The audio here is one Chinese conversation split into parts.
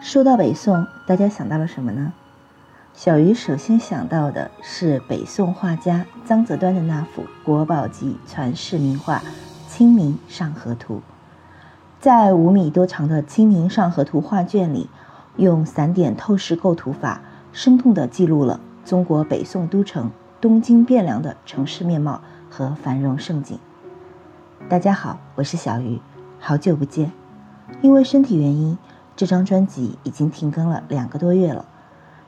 说到北宋，大家想到了什么呢？小鱼首先想到的是北宋画家张择端的那幅国宝级传世名画《清明上河图》。在五米多长的《清明上河图》画卷里，用散点透视构图法，生动地记录了中国北宋都城东京汴梁的城市面貌和繁荣盛景。大家好，我是小鱼，好久不见。因为身体原因。这张专辑已经停更了两个多月了，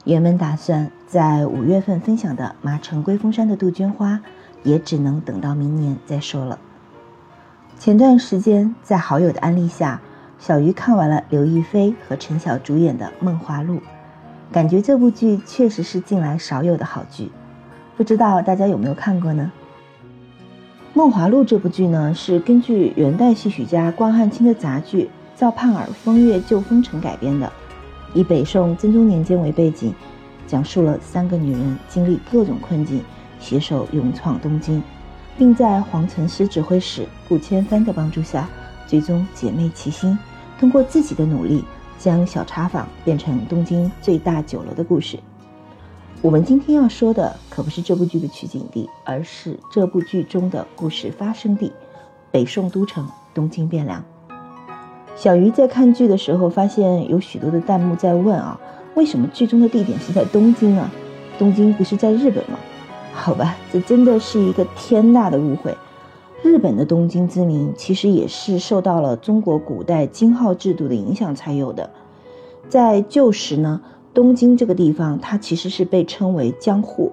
原本打算在五月份分享的《麻城归峰山的杜鹃花》，也只能等到明年再说了。前段时间在好友的安利下，小鱼看完了刘亦菲和陈晓主演的《梦华录》，感觉这部剧确实是近来少有的好剧，不知道大家有没有看过呢？《梦华录》这部剧呢，是根据元代戏曲家关汉卿的杂剧。赵盼儿《风月旧风尘》改编的，以北宋真宗年间为背景，讲述了三个女人经历各种困境，携手勇闯东京，并在黄承师指挥使顾千帆的帮助下，最终姐妹齐心，通过自己的努力，将小茶坊变成东京最大酒楼的故事。我们今天要说的可不是这部剧的取景地，而是这部剧中的故事发生地——北宋都城东京汴梁。小鱼在看剧的时候，发现有许多的弹幕在问啊，为什么剧中的地点是在东京啊？东京不是在日本吗？好吧，这真的是一个天大的误会。日本的东京之名，其实也是受到了中国古代京号制度的影响才有的。在旧时呢，东京这个地方，它其实是被称为江户。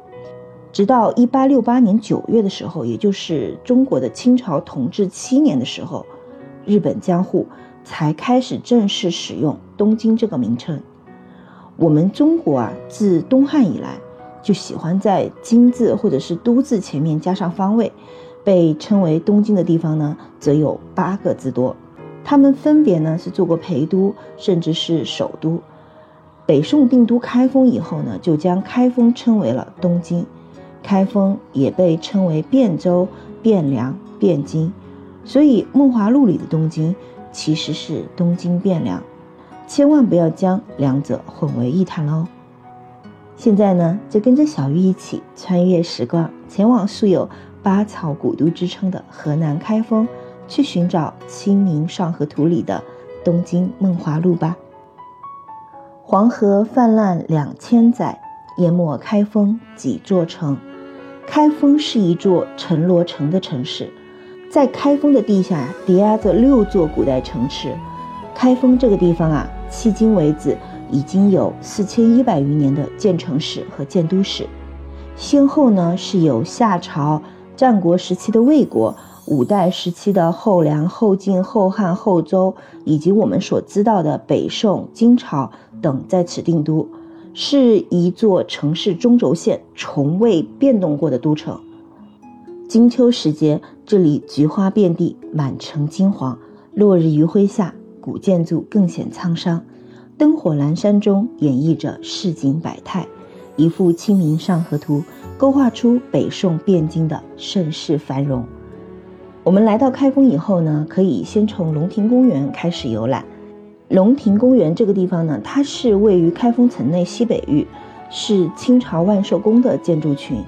直到一八六八年九月的时候，也就是中国的清朝统治七年的时候，日本江户。才开始正式使用东京这个名称。我们中国啊，自东汉以来就喜欢在京字或者是都字前面加上方位，被称为东京的地方呢，则有八个之多。他们分别呢是做过陪都，甚至是首都。北宋定都开封以后呢，就将开封称为了东京。开封也被称为汴州、汴梁、汴京。所以《梦华录》里的东京。其实是东京汴梁，千万不要将两者混为一谈喽。现在呢，就跟着小玉一起穿越时光，前往素有“八草古都”之称的河南开封，去寻找《清明上河图》里的东京梦华录吧。黄河泛滥两千载，淹没开封几座城。开封是一座城罗城的城市。在开封的地下叠压着六座古代城池。开封这个地方啊，迄今为止已经有四千一百余年的建城史和建都史。先后呢是有夏朝、战国时期的魏国、五代时期的后梁、后晋、后汉、后周，以及我们所知道的北宋、金朝等在此定都，是一座城市中轴线从未变动过的都城。金秋时节，这里菊花遍地，满城金黄。落日余晖下，古建筑更显沧桑。灯火阑珊中，演绎着市井百态，一幅《清明上河图》，勾画出北宋汴京的盛世繁荣。我们来到开封以后呢，可以先从龙亭公园开始游览。龙亭公园这个地方呢，它是位于开封城内西北隅，是清朝万寿宫的建筑群。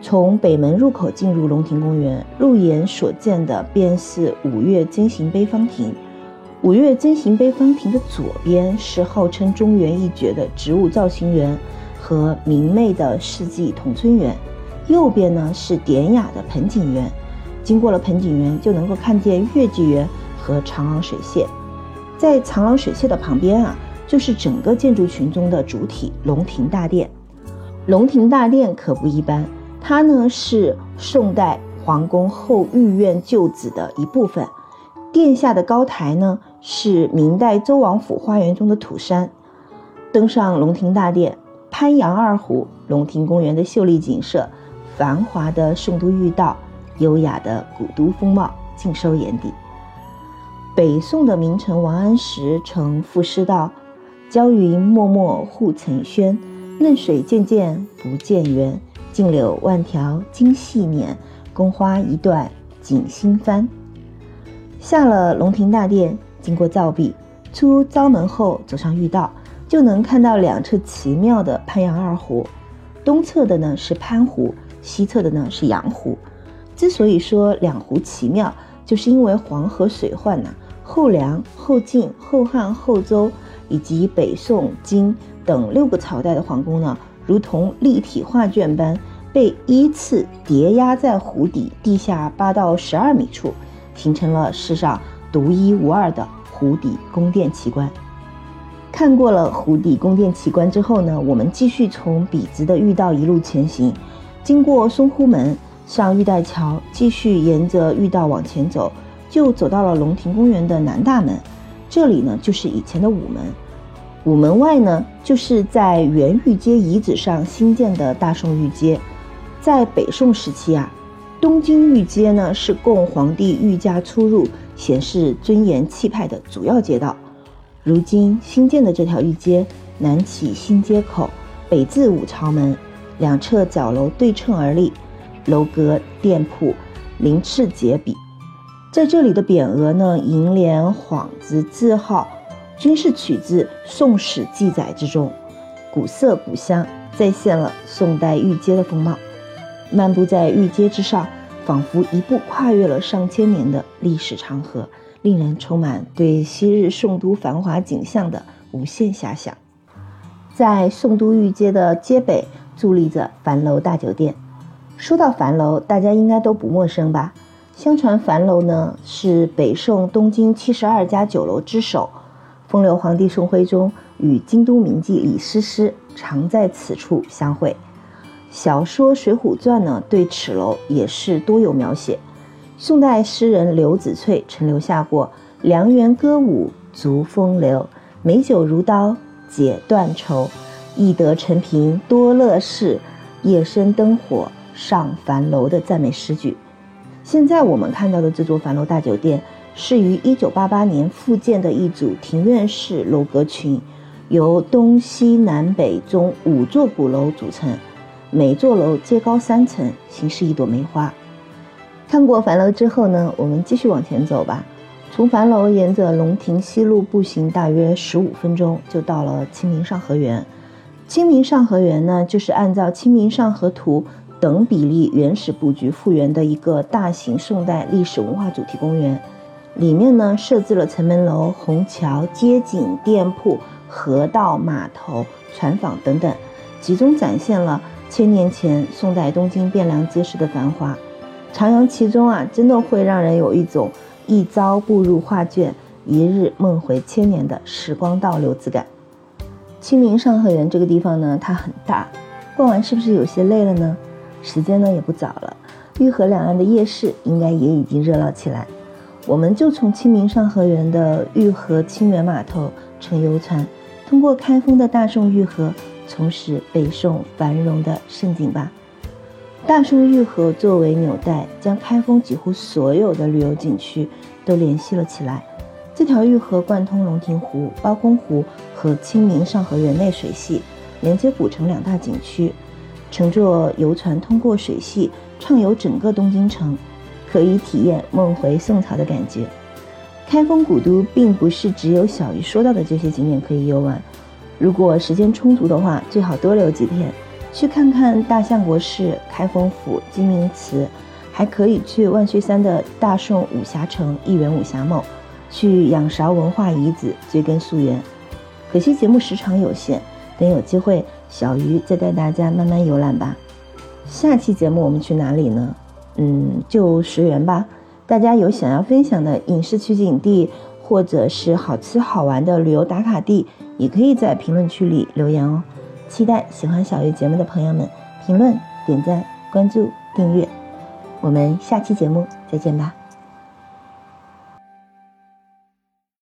从北门入口进入龙亭公园，入眼所见的便是五岳真行碑方亭。五岳真行碑方亭的左边是号称中原一绝的植物造型园和明媚的世纪同春园，右边呢是典雅的盆景园。经过了盆景园，就能够看见月季园和长廊水榭。在长廊水榭的旁边啊，就是整个建筑群中的主体龙亭大殿。龙亭大殿可不一般。它呢是宋代皇宫后御苑旧址的一部分，殿下的高台呢是明代周王府花园中的土山。登上龙亭大殿，攀阳二湖，龙亭公园的秀丽景色，繁华的宋都御道，优雅的古都风貌，尽收眼底。北宋的名臣王安石曾赋诗道：“娇云脉脉护城轩，嫩水渐渐不见源。”径柳万条金细捻，宫花一段锦心翻。下了龙亭大殿，经过造壁，出遭门后走上御道，就能看到两侧奇妙的潘阳二湖。东侧的呢是潘湖，西侧的呢是阳湖。之所以说两湖奇妙，就是因为黄河水患呐，后梁、后晋、后汉、后周以及北宋、金等六个朝代的皇宫呢，如同立体画卷般被依次叠压在湖底地下八到十二米处，形成了世上独一无二的湖底宫殿奇观。看过了湖底宫殿奇观之后呢，我们继续从笔直的御道一路前行，经过松湖门，上玉带桥，继续沿着御道往前走，就走到了龙庭公园的南大门。这里呢，就是以前的午门。午门外呢，就是在元御街遗址上新建的大宋御街。在北宋时期啊，东京御街呢是供皇帝御驾出入、显示尊严气派的主要街道。如今新建的这条御街，南起新街口，北至五朝门，两侧角楼对称而立，楼阁店铺鳞次栉比。在这里的匾额呢，楹联、幌子、字号，均是取自宋史记载之中，古色古香，再现了宋代御街的风貌。漫步在御街之上，仿佛一步跨越了上千年的历史长河。令人充满对昔日宋都繁华景象的无限遐想。在宋都御街的街北伫立着樊楼大酒店。说到樊楼，大家应该都不陌生吧？相传樊楼呢是北宋东京七十二家酒楼之首，风流皇帝宋徽宗与京都名妓李师师常在此处相会。小说《水浒传》呢对此楼也是多有描写。宋代诗人刘子翠曾留下过“良缘歌舞足风流，美酒如刀解断愁，易得陈平多乐事，夜深灯火上樊楼”的赞美诗句。现在我们看到的这座樊楼大酒店，是于1988年复建的一组庭院式楼阁群，由东西南北中五座鼓楼组成，每座楼皆高三层，形似一朵梅花。看过樊楼之后呢，我们继续往前走吧。从樊楼沿着龙亭西路步行大约十五分钟，就到了清明上河园。清明上河园呢，就是按照《清明上河图》等比例原始布局复原的一个大型宋代历史文化主题公园。里面呢，设置了城门楼、虹桥、街景、店铺、河道、码头、船坊等等，集中展现了千年前宋代东京汴梁街市的繁华。徜徉其中啊，真的会让人有一种一朝步入画卷，一日梦回千年的时光倒流之感。清明上河园这个地方呢，它很大，逛完是不是有些累了呢？时间呢也不早了，玉河两岸的夜市应该也已经热闹起来。我们就从清明上河园的玉河清源码头乘游船，通过开封的大宋玉河，重拾北宋繁荣的盛景吧。大宋玉河作为纽带，将开封几乎所有的旅游景区都联系了起来。这条玉河贯通龙亭湖、包公湖和清明上河园内水系，连接古城两大景区。乘坐游船通过水系畅游整个东京城，可以体验梦回宋朝的感觉。开封古都并不是只有小鱼说到的这些景点可以游玩，如果时间充足的话，最好多留几天。去看看大相国寺、开封府、鸡鸣祠，还可以去万岁山的大宋武侠城一元武侠梦，去仰韶文化遗址追根溯源。可惜节目时长有限，等有机会，小鱼再带大家慢慢游览吧。下期节目我们去哪里呢？嗯，就随缘吧。大家有想要分享的影视取景地，或者是好吃好玩的旅游打卡地，也可以在评论区里留言哦。期待喜欢小月节目的朋友们评论、点赞、关注、订阅，我们下期节目再见吧。